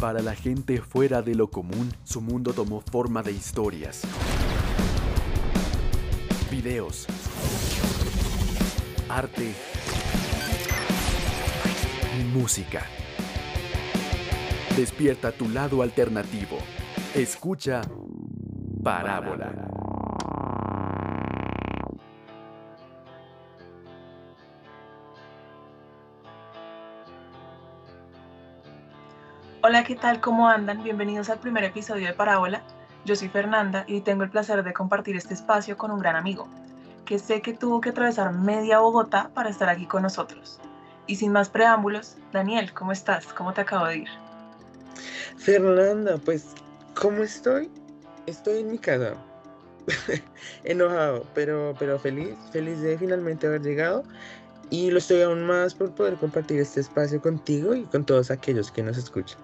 Para la gente fuera de lo común, su mundo tomó forma de historias, videos, arte y música. Despierta tu lado alternativo. Escucha Parábola. Hola, ¿qué tal? ¿Cómo andan? Bienvenidos al primer episodio de Parábola. Yo soy Fernanda y tengo el placer de compartir este espacio con un gran amigo, que sé que tuvo que atravesar media Bogotá para estar aquí con nosotros. Y sin más preámbulos, Daniel, ¿cómo estás? ¿Cómo te acabo de ir? Fernanda, pues, ¿cómo estoy? Estoy en mi casa. Enojado, pero, pero feliz, feliz de finalmente haber llegado. Y lo estoy aún más por poder compartir este espacio contigo y con todos aquellos que nos escuchan.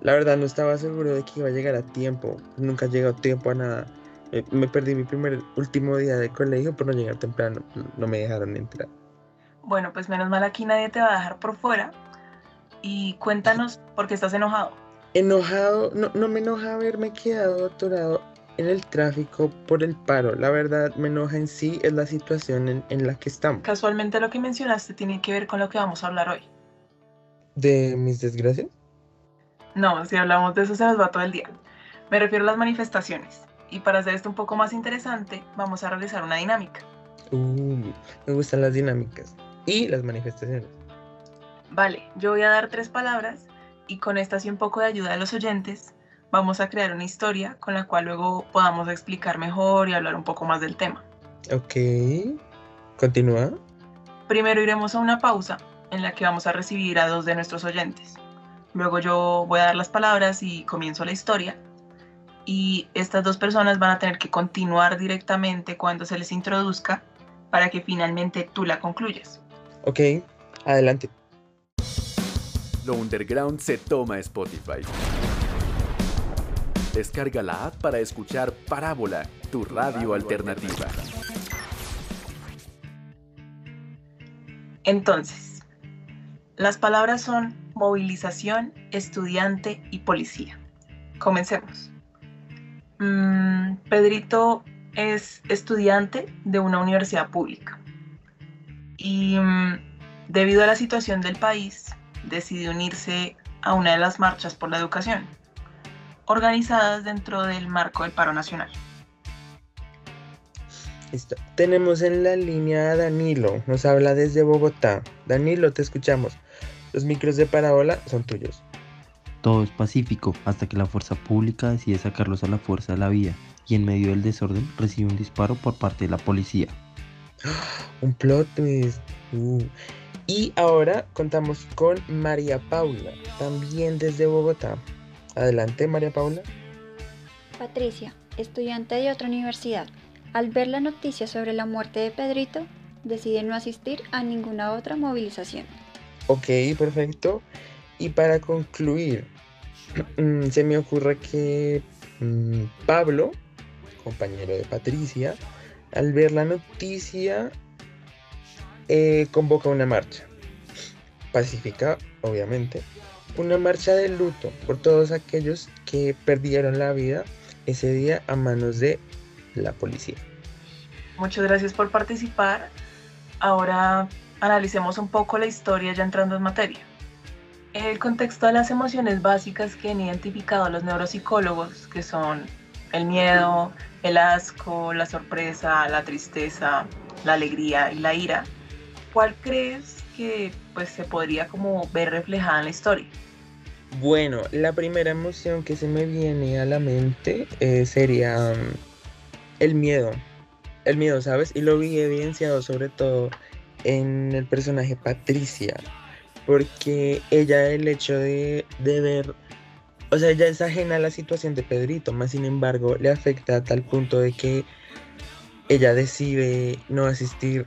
La verdad no estaba seguro de que iba a llegar a tiempo. Nunca llegado a tiempo a nada. Eh, me perdí mi primer último día de colegio por no llegar temprano. No me dejaron entrar. Bueno, pues menos mal aquí nadie te va a dejar por fuera. Y cuéntanos por qué estás enojado. Enojado, no, no me enoja haberme quedado atorado en el tráfico por el paro. La verdad me enoja en sí es la situación en, en la que estamos. Casualmente lo que mencionaste tiene que ver con lo que vamos a hablar hoy. ¿De mis desgracias? No, si hablamos de eso se nos va todo el día. Me refiero a las manifestaciones. Y para hacer esto un poco más interesante, vamos a realizar una dinámica. Uh, me gustan las dinámicas y las manifestaciones. Vale, yo voy a dar tres palabras y con estas y un poco de ayuda de los oyentes, vamos a crear una historia con la cual luego podamos explicar mejor y hablar un poco más del tema. Ok, continúa. Primero iremos a una pausa en la que vamos a recibir a dos de nuestros oyentes. Luego yo voy a dar las palabras y comienzo la historia. Y estas dos personas van a tener que continuar directamente cuando se les introduzca para que finalmente tú la concluyas. Ok, adelante. Lo Underground se toma Spotify. Descarga la app para escuchar Parábola, tu radio alternativa. Entonces, las palabras son movilización, estudiante y policía. Comencemos. Mm, Pedrito es estudiante de una universidad pública y mm, debido a la situación del país decidió unirse a una de las marchas por la educación, organizadas dentro del marco del paro nacional. Tenemos en la línea a Danilo, nos habla desde Bogotá. Danilo, te escuchamos. Los micros de parábola son tuyos. Todo es pacífico hasta que la fuerza pública decide sacarlos a la fuerza de la vía y en medio del desorden recibe un disparo por parte de la policía. Un plot twist. Uh. Y ahora contamos con María Paula, también desde Bogotá. Adelante, María Paula. Patricia, estudiante de otra universidad, al ver la noticia sobre la muerte de Pedrito, decide no asistir a ninguna otra movilización. Ok, perfecto. Y para concluir, mm, se me ocurre que mm, Pablo, compañero de Patricia, al ver la noticia, eh, convoca una marcha. Pacífica, obviamente. Una marcha de luto por todos aquellos que perdieron la vida ese día a manos de la policía. Muchas gracias por participar. Ahora analicemos un poco la historia ya entrando en materia. El contexto de las emociones básicas que han identificado los neuropsicólogos, que son el miedo, el asco, la sorpresa, la tristeza, la alegría y la ira, ¿cuál crees que pues, se podría como ver reflejada en la historia? Bueno, la primera emoción que se me viene a la mente eh, sería um, el miedo. El miedo, ¿sabes? Y lo vi evidenciado sobre todo en el personaje Patricia. Porque ella el hecho de, de ver, o sea, ella es ajena a la situación de Pedrito, más sin embargo le afecta a tal punto de que ella decide no asistir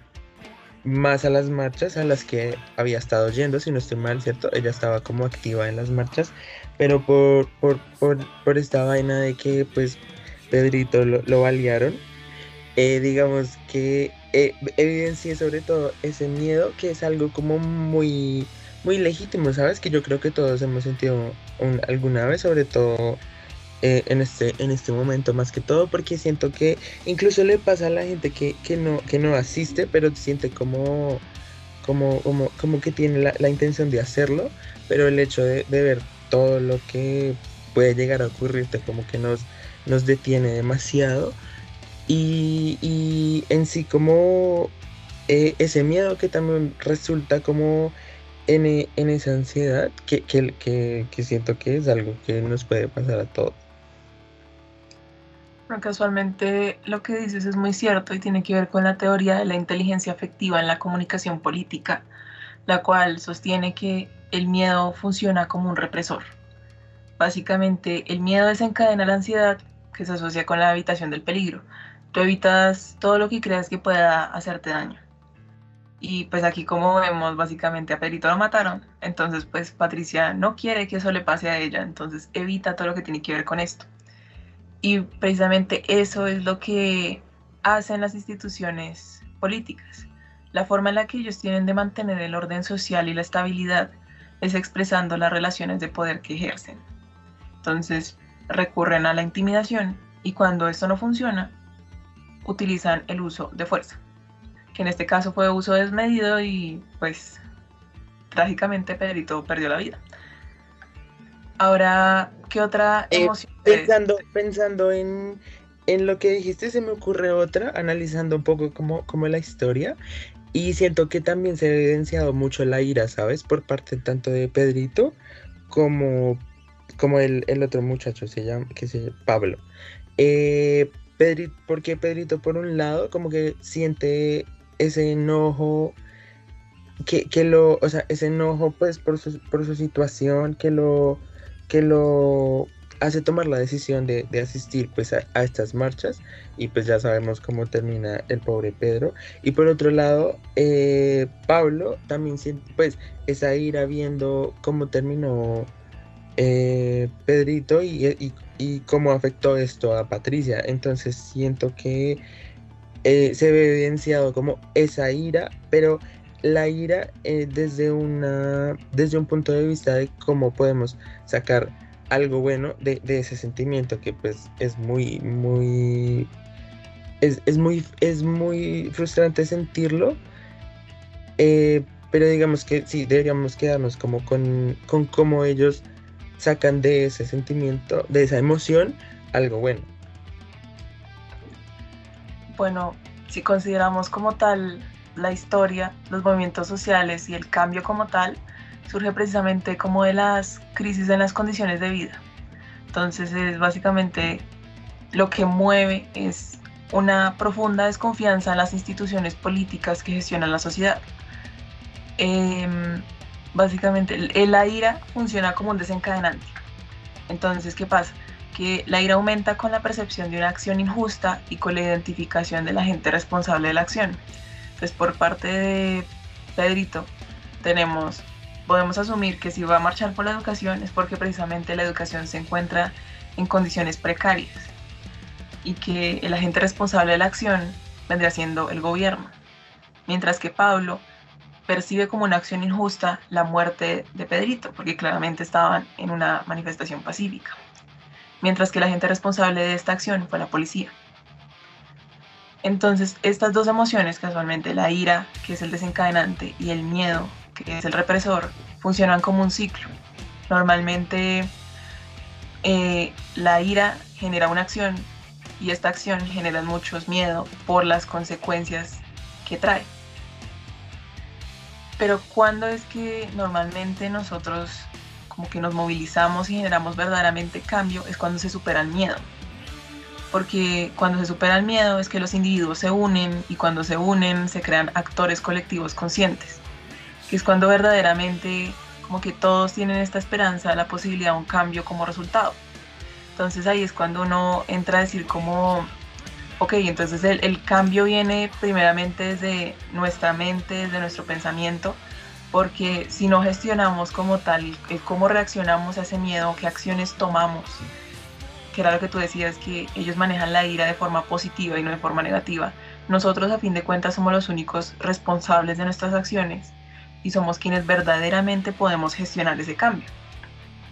más a las marchas a las que había estado yendo, si no estoy mal, ¿cierto? Ella estaba como activa en las marchas, pero por, por, por, por esta vaina de que pues Pedrito lo, lo balearon, eh, digamos que eh, evidencia sobre todo ese miedo que es algo como muy muy legítimo, ¿sabes? Que yo creo que todos hemos sentido alguna vez, sobre todo eh, en, este, en este momento más que todo, porque siento que incluso le pasa a la gente que, no, que no asiste, pero siente como, como, como, como que tiene la, intención de hacerlo, pero el hecho de, ver todo lo que puede llegar a ocurrirte como que nos, nos detiene demasiado. Y, y en sí como eh, ese miedo que también resulta como en, en esa ansiedad que, que, que, siento que es algo que nos puede pasar a todos. casualmente lo que dices es muy cierto y tiene que ver con la teoría de la inteligencia afectiva en la comunicación política, la cual sostiene que el miedo funciona como un represor. Básicamente, el miedo desencadena la ansiedad que se asocia con la evitación del peligro. Tú evitas todo lo que creas que pueda hacerte daño. Y pues aquí como vemos, básicamente a Perito lo mataron, entonces pues Patricia no quiere que eso le pase a ella, entonces evita todo lo que tiene que ver con esto. Y precisamente eso es lo que hacen las instituciones políticas. La forma en la que ellos tienen de mantener el orden social y la estabilidad es expresando las relaciones de poder que ejercen. Entonces recurren a la intimidación y cuando esto no funciona, utilizan el uso de fuerza que en este caso fue uso desmedido y pues trágicamente Pedrito perdió la vida. Ahora, ¿qué otra eh, emoción? pensando, pensando en, lo que dijiste, se me ocurre otra, analizando un poco como, como la historia. Y siento que también se ha evidenciado mucho la ira, ¿sabes? Por parte tanto de Pedrito como, como el, otro muchacho, se llama, que se llama Pablo. Eh, Pedrito, porque Pedrito, por un lado, como que siente ese enojo que, que, lo, o sea, ese enojo pues por su, por su situación que lo, que lo hace tomar la decisión de, asistir pues a, estas marchas. Y pues ya sabemos cómo termina el pobre Pedro. Y por otro lado eh, Pablo también siente pues esa ira viendo cómo terminó eh, Pedrito y, y cómo afectó esto a Patricia. Entonces siento que eh, se ve evidenciado como esa ira, pero la ira eh, desde, una, desde un punto de vista de cómo podemos sacar algo bueno de, ese sentimiento que pues es muy, muy, es, muy, es muy frustrante sentirlo, pero digamos que sí, deberíamos quedarnos como con, con cómo ellos sacan de ese sentimiento, de esa emoción, algo bueno bueno, si consideramos como tal la historia, los movimientos sociales y el cambio como tal, surge precisamente como de las crisis en las condiciones de vida. Entonces es básicamente lo que mueve es una profunda desconfianza en las instituciones políticas que gestionan la sociedad. Em, básicamente la ira funciona como un desencadenante. Entonces, ¿qué pasa? que la ira aumenta con la percepción de una acción injusta y con la identificación de la gente responsable de la acción. Entonces, por parte de Pedrito, tenemos, podemos asumir que si va a marchar por la educación es porque precisamente la educación se encuentra en condiciones precarias y que el agente responsable de la acción vendría siendo el gobierno. Mientras que Pablo percibe como una acción injusta la muerte de Pedrito, porque claramente estaban en una manifestación pacífica mientras que la gente responsable de esta acción fue la policía. Entonces, estas dos emociones, casualmente la ira, que es el desencadenante, y el miedo, que es el represor, funcionan como un ciclo. Normalmente eh, la ira genera una acción y esta acción genera muchos miedo por las consecuencias que trae. Pero ¿cuándo es que normalmente nosotros como que nos movilizamos y generamos verdaderamente cambio es cuando se supera el miedo. Porque cuando se supera el miedo es que los individuos se unen y cuando se unen se crean actores colectivos conscientes. Que es cuando verdaderamente como que todos tienen esta esperanza, la posibilidad de un cambio como resultado. Entonces ahí es cuando uno entra a decir como, ok, entonces el, el cambio viene primeramente desde nuestra mente, desde nuestro pensamiento, porque si no gestionamos como tal cómo reaccionamos a ese miedo, qué acciones tomamos, que era lo que tú decías, que ellos manejan la ira de forma positiva y no de forma negativa. Nosotros a fin de cuentas somos los únicos responsables de nuestras acciones, y somos quienes verdaderamente podemos gestionar ese cambio.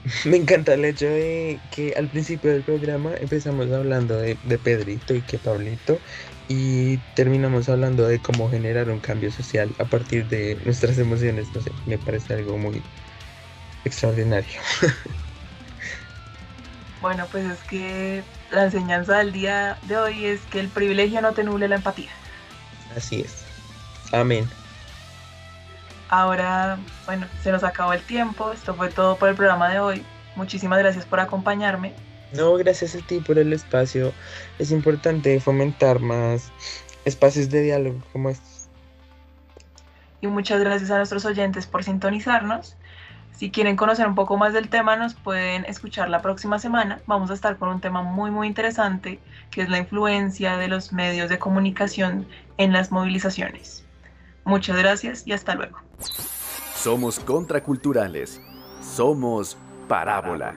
Me encanta el hecho de que al principio del programa empezamos hablando de, de, Pedrito y que Pablito y terminamos hablando de cómo generar un cambio social a partir de nuestras emociones. No sé, me parece algo muy extraordinario. Bueno, pues es que la enseñanza del día de hoy es que el privilegio no te nuble la empatía. Así es. Amén. Ahora, bueno, se nos acabó el tiempo. Esto fue todo por el programa de hoy. Muchísimas gracias por acompañarme. No, gracias a ti por el espacio. Es importante fomentar más espacios de diálogo como estos. Y muchas gracias a nuestros oyentes por sintonizarnos. Si quieren conocer un poco más del tema, nos pueden escuchar la próxima semana. Vamos a estar con un tema muy, muy interesante, que es la influencia de los medios de comunicación en las movilizaciones. Muchas gracias y hasta luego. Somos contraculturales. Somos Parábola.